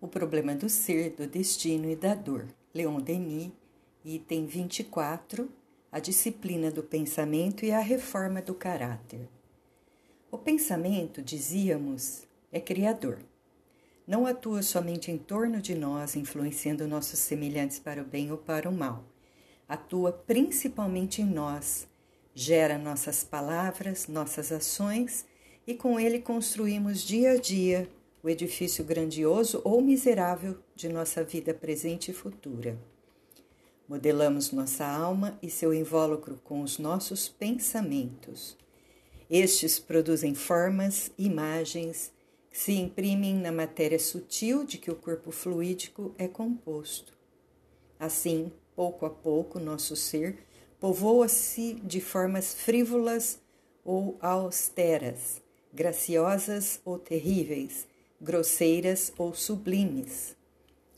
O problema do ser, do destino e da dor. Leon Denis, item 24, a disciplina do pensamento e a reforma do caráter. O pensamento, dizíamos, é criador. Não atua somente em torno de nós, influenciando nossos semelhantes para o bem ou para o mal. Atua principalmente em nós, gera nossas palavras, nossas ações e com ele construímos dia a dia o edifício grandioso ou miserável de nossa vida presente e futura. Modelamos nossa alma e seu invólucro com os nossos pensamentos. Estes produzem formas, imagens, que se imprimem na matéria sutil de que o corpo fluídico é composto. Assim, pouco a pouco, nosso ser povoa-se de formas frívolas ou austeras, graciosas ou terríveis, grosseiras ou sublimes.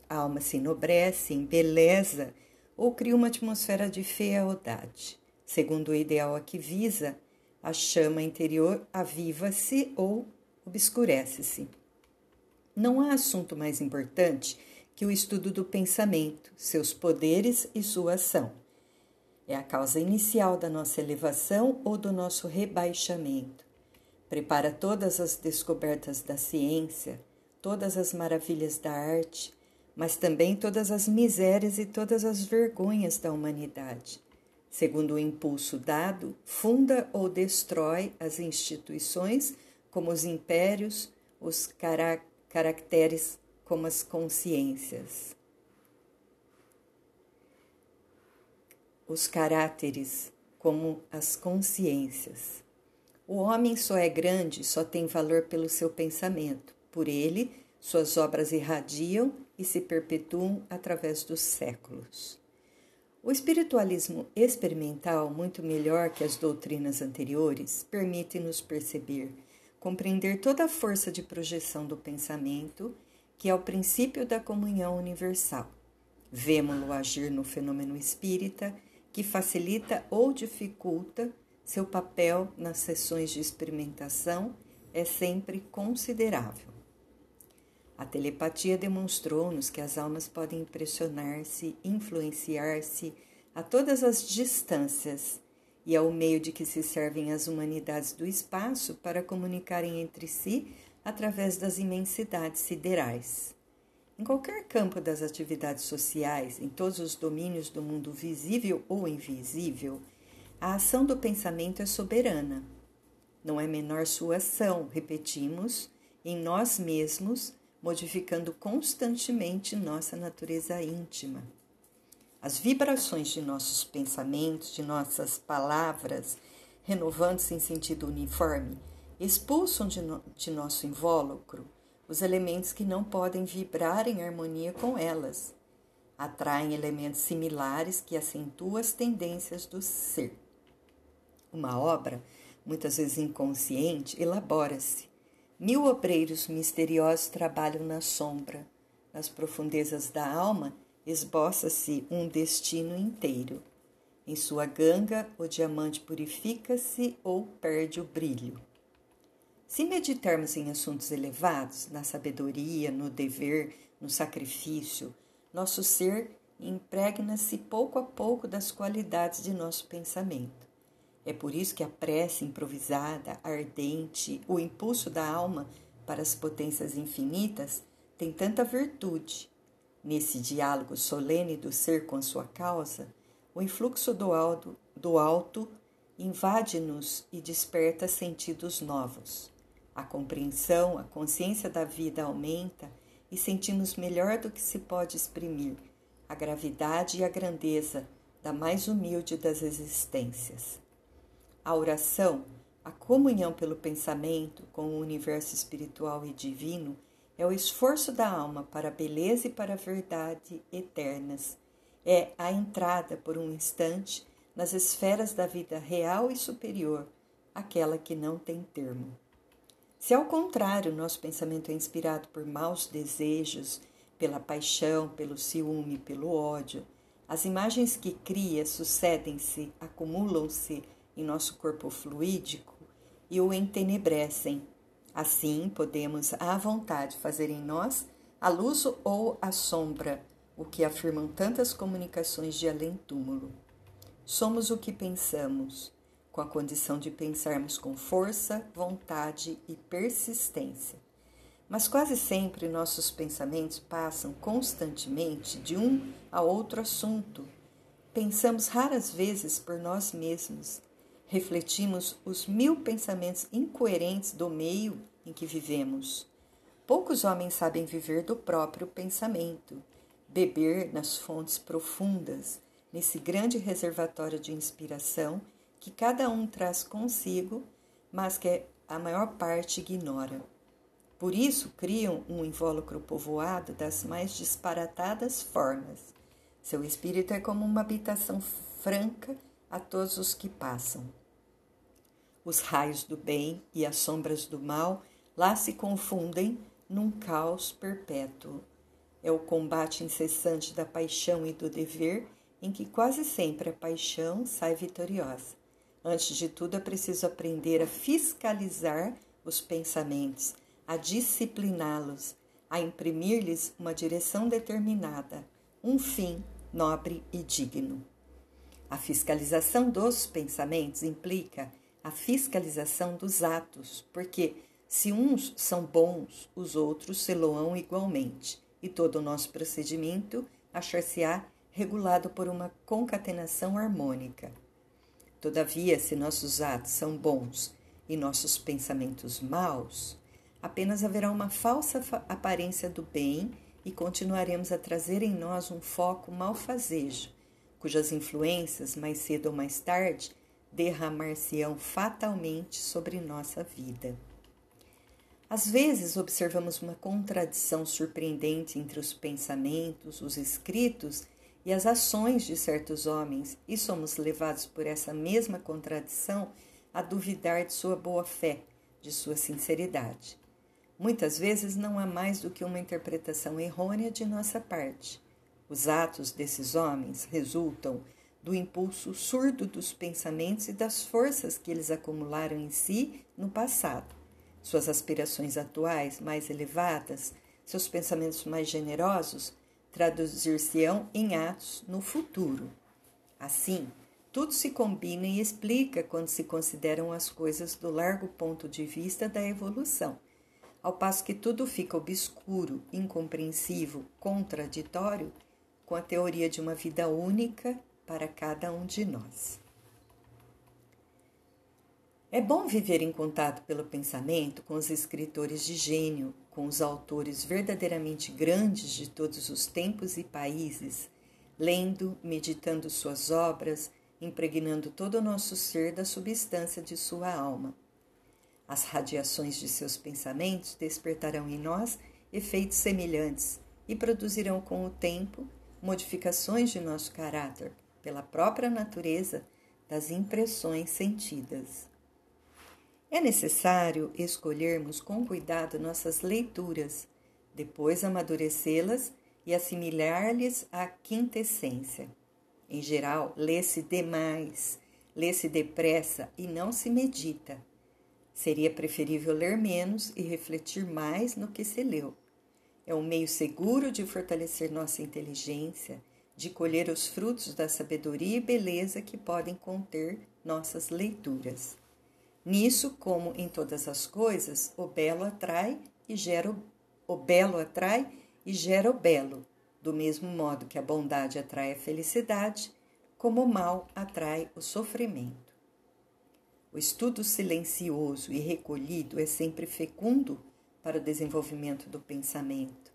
A alma se enobrece, embeleza ou cria uma atmosfera de fealdade. Segundo o ideal a que visa, a chama interior aviva-se ou obscurece-se. Não há assunto mais importante que o estudo do pensamento, seus poderes e sua ação. É a causa inicial da nossa elevação ou do nosso rebaixamento prepara todas as descobertas da ciência, todas as maravilhas da arte, mas também todas as misérias e todas as vergonhas da humanidade. Segundo o impulso dado, funda ou destrói as instituições, como os impérios, os caracteres, como as consciências. Os caráteres, como as consciências. O homem só é grande, só tem valor pelo seu pensamento. Por ele, suas obras irradiam e se perpetuam através dos séculos. O espiritualismo experimental, muito melhor que as doutrinas anteriores, permite-nos perceber, compreender toda a força de projeção do pensamento, que é o princípio da comunhão universal. Vemo-lo agir no fenômeno espírita, que facilita ou dificulta seu papel nas sessões de experimentação é sempre considerável. A telepatia demonstrou-nos que as almas podem impressionar-se, influenciar-se a todas as distâncias, e é o meio de que se servem as humanidades do espaço para comunicarem entre si através das imensidades siderais. Em qualquer campo das atividades sociais, em todos os domínios do mundo visível ou invisível, a ação do pensamento é soberana. Não é menor sua ação, repetimos, em nós mesmos, modificando constantemente nossa natureza íntima. As vibrações de nossos pensamentos, de nossas palavras, renovando-se em sentido uniforme, expulsam de, no, de nosso invólucro os elementos que não podem vibrar em harmonia com elas. Atraem elementos similares que acentuam as tendências do ser. Uma obra, muitas vezes inconsciente, elabora-se. Mil obreiros misteriosos trabalham na sombra. Nas profundezas da alma, esboça-se um destino inteiro. Em sua ganga, o diamante purifica-se ou perde o brilho. Se meditarmos em assuntos elevados, na sabedoria, no dever, no sacrifício, nosso ser impregna-se pouco a pouco das qualidades de nosso pensamento. É por isso que a prece improvisada, ardente, o impulso da alma para as potências infinitas tem tanta virtude. Nesse diálogo solene do ser com sua causa, o influxo do alto, do alto invade-nos e desperta sentidos novos. A compreensão, a consciência da vida aumenta e sentimos melhor do que se pode exprimir a gravidade e a grandeza da mais humilde das existências. A oração, a comunhão pelo pensamento com o universo espiritual e divino, é o esforço da alma para a beleza e para a verdade eternas. É a entrada por um instante nas esferas da vida real e superior, aquela que não tem termo. Se ao contrário nosso pensamento é inspirado por maus desejos, pela paixão, pelo ciúme, pelo ódio, as imagens que cria sucedem-se, acumulam-se em nosso corpo fluídico e o entenebrecem. Assim, podemos à vontade fazer em nós a luz ou a sombra, o que afirmam tantas comunicações de além-túmulo. Somos o que pensamos, com a condição de pensarmos com força, vontade e persistência. Mas quase sempre nossos pensamentos passam constantemente de um a outro assunto. Pensamos raras vezes por nós mesmos. Refletimos os mil pensamentos incoerentes do meio em que vivemos. Poucos homens sabem viver do próprio pensamento, beber nas fontes profundas, nesse grande reservatório de inspiração que cada um traz consigo, mas que a maior parte ignora. Por isso criam um invólucro povoado das mais disparatadas formas. Seu espírito é como uma habitação franca a todos os que passam. Os raios do bem e as sombras do mal lá se confundem num caos perpétuo. É o combate incessante da paixão e do dever, em que quase sempre a paixão sai vitoriosa. Antes de tudo, é preciso aprender a fiscalizar os pensamentos, a discipliná-los, a imprimir-lhes uma direção determinada, um fim nobre e digno. A fiscalização dos pensamentos implica a fiscalização dos atos, porque se uns são bons, os outros se loam igualmente, e todo o nosso procedimento achar-se-á regulado por uma concatenação harmônica. Todavia, se nossos atos são bons e nossos pensamentos maus, apenas haverá uma falsa aparência do bem e continuaremos a trazer em nós um foco malfazejo, cujas influências, mais cedo ou mais tarde, derramar-se-ão fatalmente sobre nossa vida. Às vezes observamos uma contradição surpreendente entre os pensamentos, os escritos e as ações de certos homens, e somos levados por essa mesma contradição a duvidar de sua boa-fé, de sua sinceridade. Muitas vezes não há mais do que uma interpretação errônea de nossa parte. Os atos desses homens resultam do impulso surdo dos pensamentos e das forças que eles acumularam em si no passado suas aspirações atuais mais elevadas, seus pensamentos mais generosos, traduzir-se-ão em atos no futuro. Assim, tudo se combina e explica quando se consideram as coisas do largo ponto de vista da evolução, ao passo que tudo fica obscuro, incompreensível, contraditório com a teoria de uma vida única para cada um de nós. É bom viver em contato pelo pensamento com os escritores de gênio, com os autores verdadeiramente grandes de todos os tempos e países, lendo, meditando suas obras, impregnando todo o nosso ser da substância de sua alma. As radiações de seus pensamentos despertarão em nós efeitos semelhantes e produzirão com o tempo modificações de nosso caráter pela própria natureza das impressões sentidas. É necessário escolhermos com cuidado nossas leituras, depois amadurecê-las e assimilar-lhes a quintessência. Em geral, lê-se demais, lê-se depressa e não se medita. Seria preferível ler menos e refletir mais no que se leu. É um meio seguro de fortalecer nossa inteligência, de colher os frutos da sabedoria e beleza que podem conter nossas leituras. Nisso, como em todas as coisas, o belo atrai e gera o, o belo atrai e gera o belo, do mesmo modo que a bondade atrai a felicidade, como o mal atrai o sofrimento. O estudo silencioso e recolhido é sempre fecundo para o desenvolvimento do pensamento.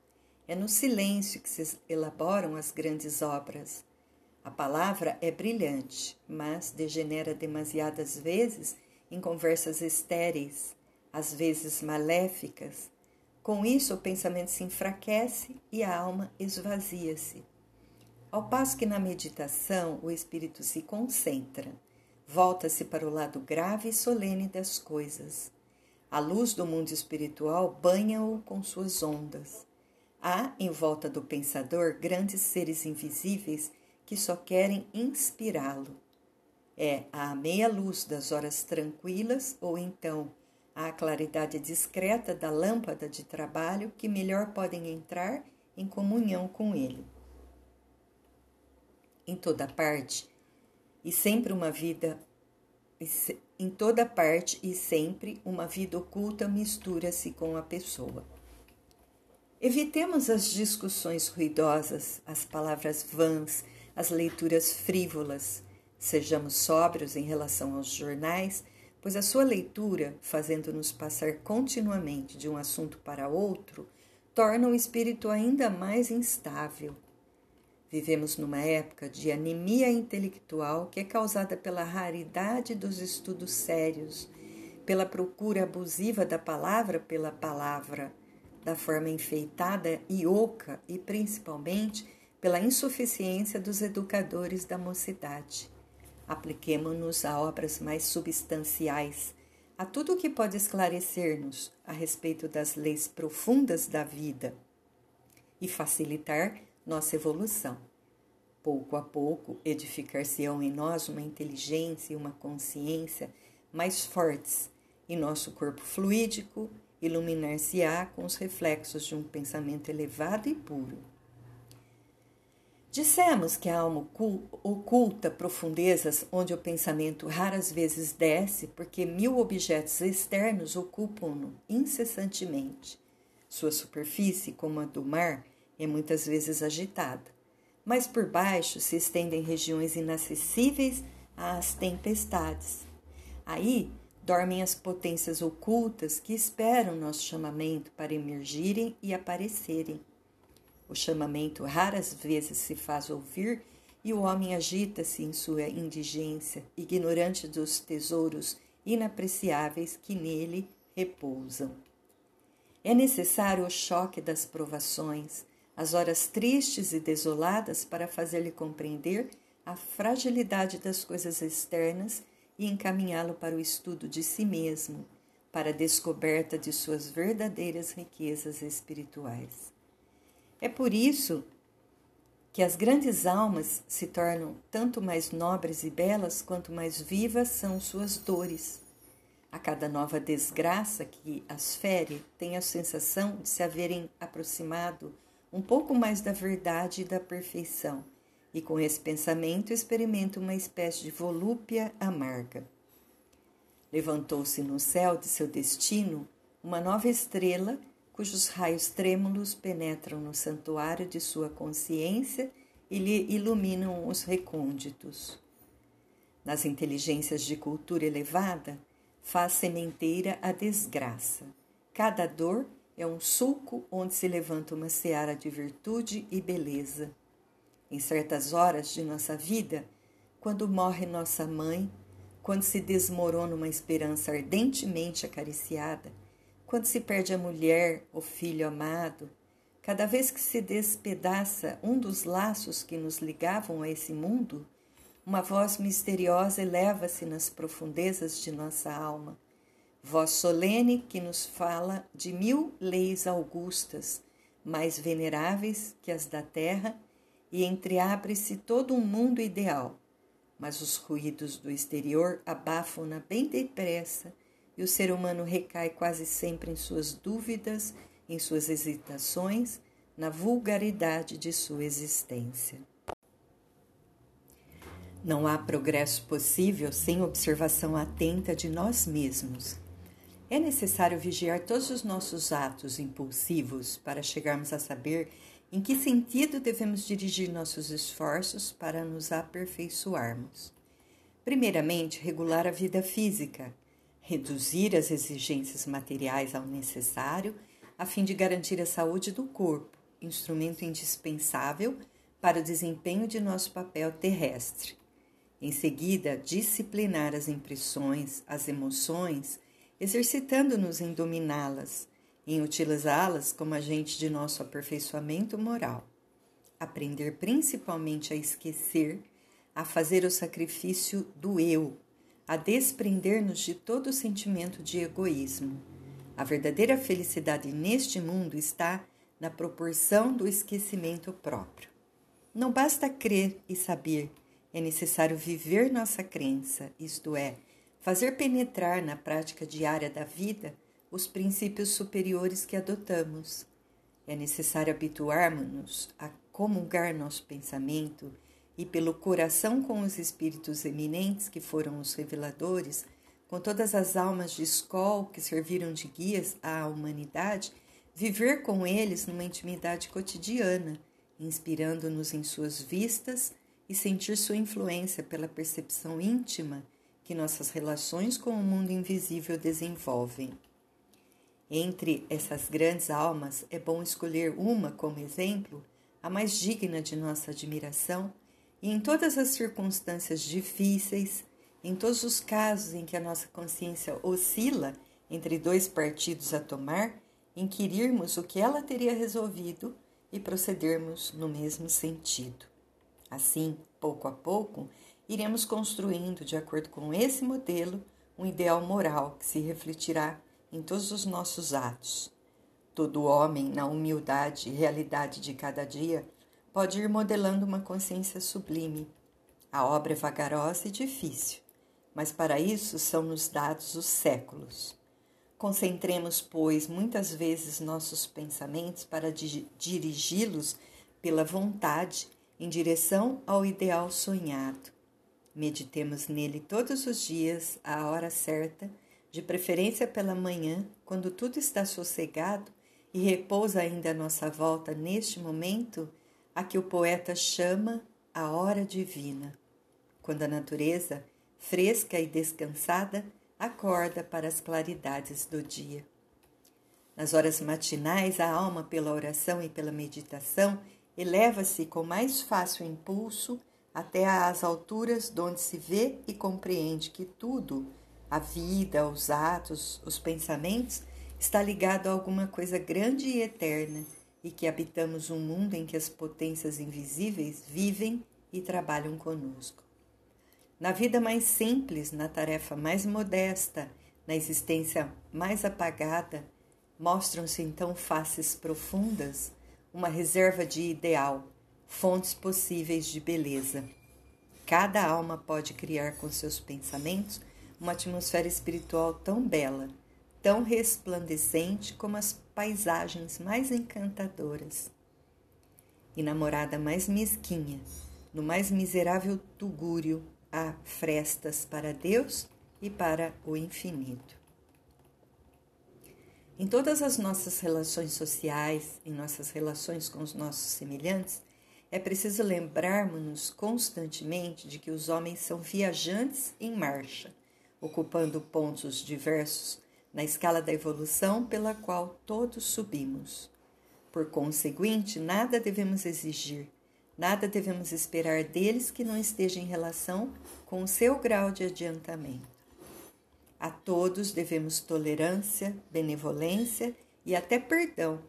É no silêncio que se elaboram as grandes obras. A palavra é brilhante, mas degenera demasiadas vezes em conversas estéreis, às vezes maléficas. Com isso, o pensamento se enfraquece e a alma esvazia-se. Ao passo que na meditação o espírito se concentra, volta-se para o lado grave e solene das coisas. A luz do mundo espiritual banha-o com suas ondas. Há em volta do pensador grandes seres invisíveis que só querem inspirá-lo é à meia luz das horas tranquilas ou então à claridade discreta da lâmpada de trabalho que melhor podem entrar em comunhão com ele. Em toda parte e sempre uma vida em toda parte e sempre uma vida oculta mistura-se com a pessoa. Evitemos as discussões ruidosas, as palavras vãs, as leituras frívolas. Sejamos sóbrios em relação aos jornais, pois a sua leitura, fazendo-nos passar continuamente de um assunto para outro, torna o espírito ainda mais instável. Vivemos numa época de anemia intelectual que é causada pela raridade dos estudos sérios, pela procura abusiva da palavra pela palavra, da forma enfeitada e oca e principalmente pela insuficiência dos educadores da mocidade. Apliquemo-nos a obras mais substanciais, a tudo o que pode esclarecer-nos a respeito das leis profundas da vida e facilitar nossa evolução. Pouco a pouco, edificar-se-ão em nós uma inteligência e uma consciência mais fortes, e nosso corpo fluídico iluminar-se-á com os reflexos de um pensamento elevado e puro. Dissemos que a alma oculta profundezas onde o pensamento raras vezes desce, porque mil objetos externos ocupam-no incessantemente. Sua superfície, como a do mar, é muitas vezes agitada, mas por baixo se estendem regiões inacessíveis às tempestades. Aí dormem as potências ocultas que esperam nosso chamamento para emergirem e aparecerem. O chamamento raras vezes se faz ouvir e o homem agita-se em sua indigência, ignorante dos tesouros inapreciáveis que nele repousam. É necessário o choque das provações, as horas tristes e desoladas para fazer-lhe compreender a fragilidade das coisas externas e encaminhá-lo para o estudo de si mesmo, para a descoberta de suas verdadeiras riquezas espirituais. É por isso que as grandes almas se tornam tanto mais nobres e belas quanto mais vivas são suas dores. A cada nova desgraça que as fere, tem a sensação de se haverem aproximado um pouco mais da verdade e da perfeição, e com esse pensamento experimenta uma espécie de volúpia amarga. Levantou-se no céu de seu destino uma nova estrela cujos raios trêmulos penetram no santuário de sua consciência e lhe iluminam os recônditos. Nas inteligências de cultura elevada, faz sementeira a desgraça. Cada dor é um sulco onde se levanta uma seara de virtude e beleza. Em certas horas de nossa vida, quando morre nossa mãe, quando se desmorona uma esperança ardentemente acariciada, quando se perde a mulher, o filho amado, cada vez que se despedaça um dos laços que nos ligavam a esse mundo, uma voz misteriosa eleva-se nas profundezas de nossa alma. Voz solene que nos fala de mil leis augustas, mais veneráveis que as da terra, e entreabre-se todo um mundo ideal. Mas os ruídos do exterior abafam-na bem depressa e o ser humano recai quase sempre em suas dúvidas, em suas hesitações, na vulgaridade de sua existência. Não há progresso possível sem observação atenta de nós mesmos. É necessário vigiar todos os nossos atos impulsivos para chegarmos a saber em que sentido devemos dirigir nossos esforços para nos aperfeiçoarmos. Primeiramente, regular a vida física, reduzir as exigências materiais ao necessário, a fim de garantir a saúde do corpo, instrumento indispensável para o desempenho de nosso papel terrestre. Em seguida, disciplinar as impressões, as emoções, exercitando-nos em dominá-las, em utilizá-las como agente de nosso aperfeiçoamento moral. Aprender principalmente a esquecer, a fazer o sacrifício do eu, a desprender-nos de todo sentimento de egoísmo. A verdadeira felicidade neste mundo está na proporção do esquecimento próprio. Não basta crer e saber, é necessário viver nossa crença, isto é, fazer penetrar na prática diária da vida os princípios superiores que adotamos. É necessário habituarmos-nos a comungar nosso pensamento e, pelo coração com os espíritos eminentes que foram os reveladores, com todas as almas de escola que serviram de guias à humanidade, viver com eles numa intimidade cotidiana, inspirando-nos em suas vistas e sentir sua influência pela percepção íntima que nossas relações com o mundo invisível desenvolvem. Entre essas grandes almas, é bom escolher uma como exemplo, a mais digna de nossa admiração, e em todas as circunstâncias difíceis, em todos os casos em que a nossa consciência oscila entre dois partidos a tomar, inquirirmos o que ela teria resolvido e procedermos no mesmo sentido. Assim, pouco a pouco, iremos construindo, de acordo com esse modelo, um ideal moral que se refletirá em todos os nossos atos. Todo homem, na humildade e realidade de cada dia, pode ir modelando uma consciência sublime. A obra é vagarosa e difícil, mas para isso são-nos dados os séculos. Concentremos, pois, muitas vezes nossos pensamentos para dirigi-los pela vontade em direção ao ideal sonhado. Meditemos nele todos os dias, à hora certa de preferência pela manhã, quando tudo está sossegado e repousa ainda a nossa volta neste momento, a que o poeta chama a hora divina, quando a natureza, fresca e descansada, acorda para as claridades do dia. Nas horas matinais, a alma, pela oração e pela meditação, eleva-se com mais fácil impulso até às alturas donde se vê e compreende que tudo a vida, os atos, os pensamentos, está ligado a alguma coisa grande e eterna e que habitamos um mundo em que as potências invisíveis vivem e trabalham conosco. Na vida mais simples, na tarefa mais modesta, na existência mais apagada, mostram-se então faces profundas, uma reserva de ideal, fontes possíveis de beleza. Cada alma pode criar com seus pensamentos uma atmosfera espiritual tão bela, tão resplandecente como as paisagens mais encantadoras. E na morada mais mesquinha, no mais miserável tugúrio, há frestas para Deus e para o infinito. Em todas as nossas relações sociais, em nossas relações com os nossos semelhantes, é preciso lembrarmos-nos constantemente de que os homens são viajantes em marcha ocupando pontos diversos na escala da evolução pela qual todos subimos. Por conseguinte, nada devemos exigir, nada devemos esperar deles que não esteja em relação com o seu grau de adiantamento. A todos devemos tolerância, benevolência e até perdão,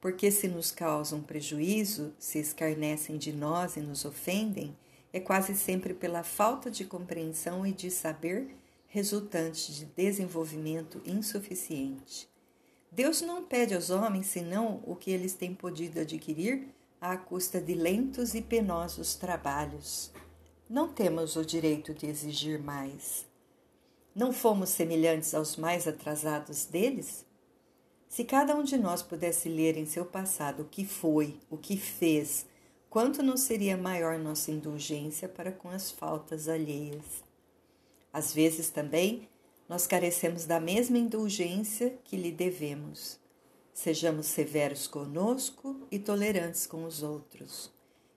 porque se nos causam prejuízo, se escarnecem de nós e nos ofendem, é quase sempre pela falta de compreensão e de saber resultantes de desenvolvimento insuficiente. Deus não pede aos homens senão o que eles têm podido adquirir à custa de lentos e penosos trabalhos. Não temos o direito de exigir mais. Não fomos semelhantes aos mais atrasados deles? Se cada um de nós pudesse ler em seu passado o que foi, o que fez, quanto não seria maior nossa indulgência para com as faltas alheias? Às vezes também nós carecemos da mesma indulgência que lhe devemos. Sejamos severos conosco e tolerantes com os outros.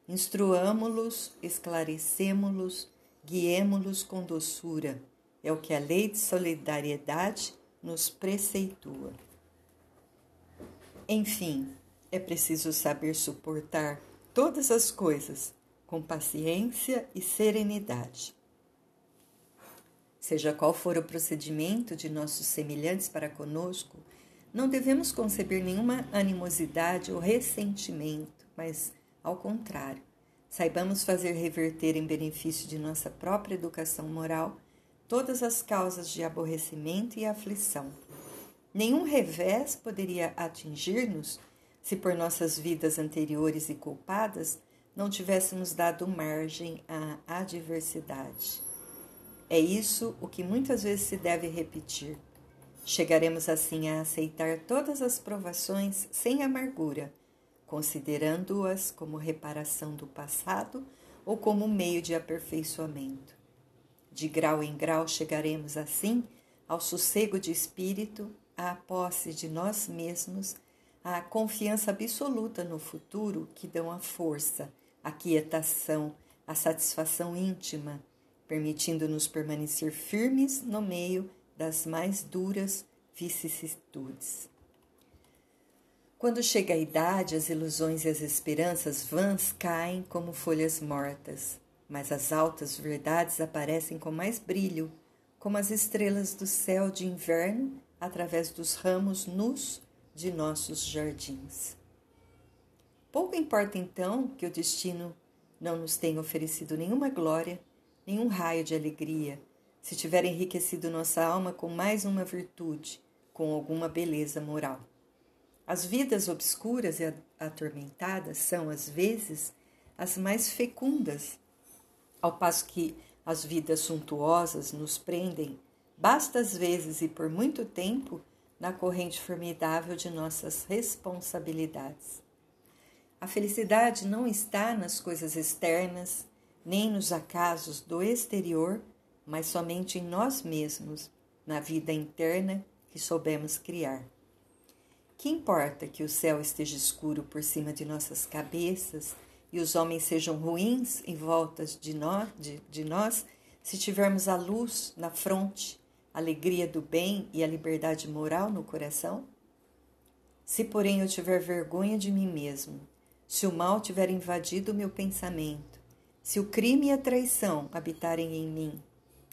Instruamo-los, esclarecemo-los, guiemo-los com doçura. É o que a lei de solidariedade nos preceitua. Enfim, é preciso saber suportar todas as coisas com paciência e serenidade. Seja qual for o procedimento de nossos semelhantes para conosco, não devemos conceber nenhuma animosidade ou ressentimento, mas, ao contrário, saibamos fazer reverter em benefício de nossa própria educação moral todas as causas de aborrecimento e aflição. Nenhum revés poderia atingir-nos se por nossas vidas anteriores e culpadas não tivéssemos dado margem à adversidade. É isso o que muitas vezes se deve repetir. Chegaremos assim a aceitar todas as provações sem amargura, considerando-as como reparação do passado ou como meio de aperfeiçoamento. De grau em grau chegaremos assim ao sossego de espírito, à posse de nós mesmos, à confiança absoluta no futuro que dão a força, a quietação, a satisfação íntima permitindo-nos permanecer firmes no meio das mais duras vicissitudes. Quando chega a idade, as ilusões e as esperanças vãs caem como folhas mortas, mas as altas verdades aparecem com mais brilho, como as estrelas do céu de inverno através dos ramos nus de nossos jardins. Pouco importa então que o destino não nos tenha oferecido nenhuma glória nenhum raio de alegria, se tiver enriquecido nossa alma com mais uma virtude, com alguma beleza moral. As vidas obscuras e atormentadas são, às vezes, as mais fecundas, ao passo que as vidas suntuosas nos prendem, basta às vezes e por muito tempo, na corrente formidável de nossas responsabilidades. A felicidade não está nas coisas externas, nem nos acasos do exterior, mas somente em nós mesmos, na vida interna que soubemos criar. Que importa que o céu esteja escuro por cima de nossas cabeças e os homens sejam ruins em volta de nós, de, de nós se tivermos a luz na fronte, alegria do bem e a liberdade moral no coração? Se, porém, eu tiver vergonha de mim mesmo, se o mal tiver invadido o meu pensamento, se o crime e a traição habitarem em mim,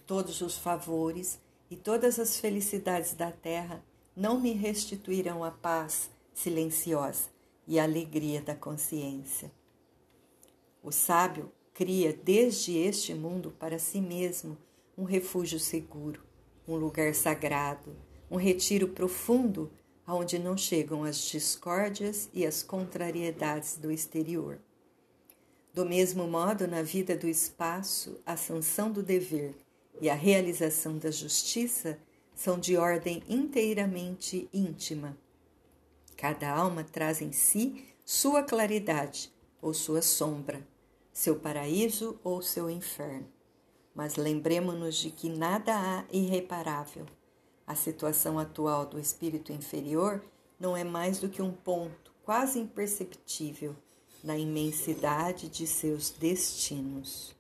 todos os favores e todas as felicidades da terra não me restituirão a paz silenciosa e a alegria da consciência. O sábio cria desde este mundo para si mesmo um refúgio seguro, um lugar sagrado, um retiro profundo aonde não chegam as discórdias e as contrariedades do exterior. Do mesmo modo, na vida do espaço, a sanção do dever e a realização da justiça são de ordem inteiramente íntima. Cada alma traz em si sua claridade ou sua sombra, seu paraíso ou seu inferno. Mas lembremos-nos de que nada há irreparável. A situação atual do espírito inferior não é mais do que um ponto quase imperceptível na imensidade de seus destinos.